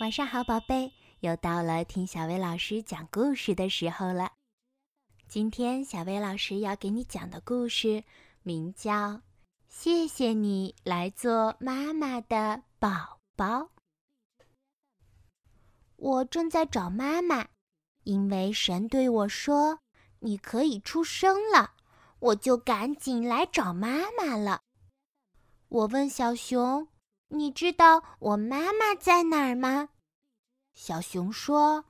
晚上好，宝贝，又到了听小薇老师讲故事的时候了。今天小薇老师要给你讲的故事名叫《谢谢你来做妈妈的宝宝》。我正在找妈妈，因为神对我说：“你可以出生了。”我就赶紧来找妈妈了。我问小熊。你知道我妈妈在哪儿吗？小熊说：“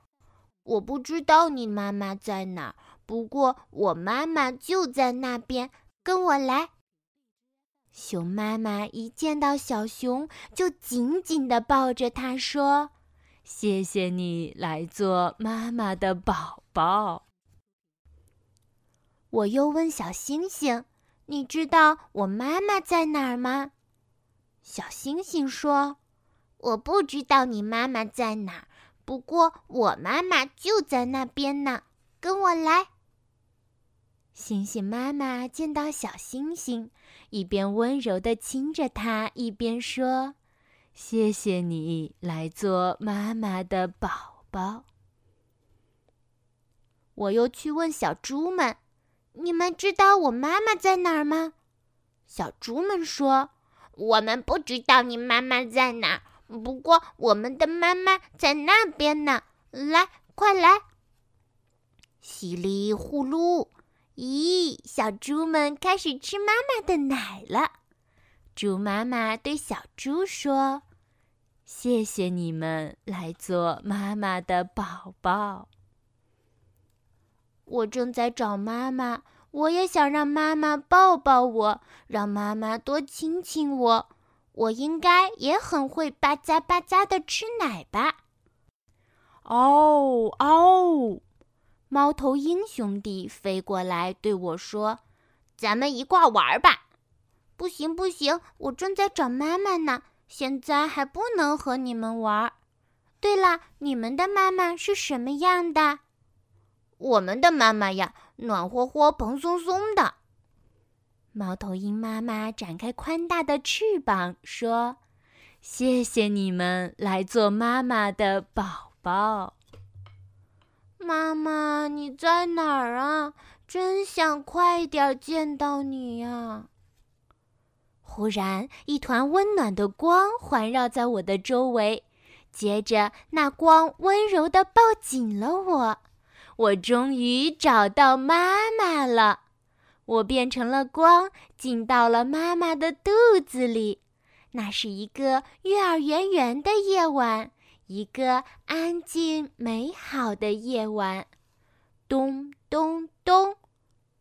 我不知道你妈妈在哪儿，不过我妈妈就在那边，跟我来。”熊妈妈一见到小熊，就紧紧地抱着它，说：“谢谢你来做妈妈的宝宝。”我又问小星星：“你知道我妈妈在哪儿吗？”小星星说：“我不知道你妈妈在哪，不过我妈妈就在那边呢，跟我来。”星星妈妈见到小星星，一边温柔地亲着它，一边说：“谢谢你来做妈妈的宝宝。”我又去问小猪们：“你们知道我妈妈在哪儿吗？”小猪们说。我们不知道你妈妈在哪，不过我们的妈妈在那边呢。来，快来！稀里呼噜，咦，小猪们开始吃妈妈的奶了。猪妈妈对小猪说：“谢谢你们来做妈妈的宝宝。”我正在找妈妈。我也想让妈妈抱抱我，让妈妈多亲亲我。我应该也很会吧嗒吧嗒的吃奶吧？哦哦！猫头鹰兄弟飞过来对我说：“咱们一块玩吧。”不行不行，我正在找妈妈呢，现在还不能和你们玩。对了，你们的妈妈是什么样的？我们的妈妈呀。暖和和、蓬松松的。猫头鹰妈妈展开宽大的翅膀，说：“谢谢你们来做妈妈的宝宝。”妈妈，你在哪儿啊？真想快点见到你呀！忽然，一团温暖的光环绕在我的周围，接着那光温柔地抱紧了我。我终于找到妈妈了，我变成了光，进到了妈妈的肚子里。那是一个月儿圆圆的夜晚，一个安静美好的夜晚。咚咚咚，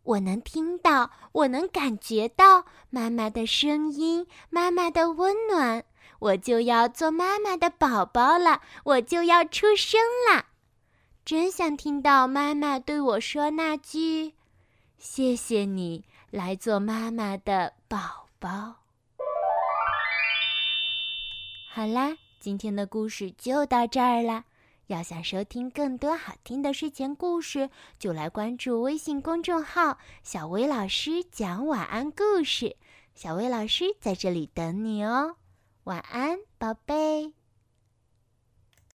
我能听到，我能感觉到妈妈的声音，妈妈的温暖。我就要做妈妈的宝宝了，我就要出生了。真想听到妈妈对我说那句：“谢谢你来做妈妈的宝宝。”好啦，今天的故事就到这儿了。要想收听更多好听的睡前故事，就来关注微信公众号“小薇老师讲晚安故事”。小薇老师在这里等你哦，晚安，宝贝。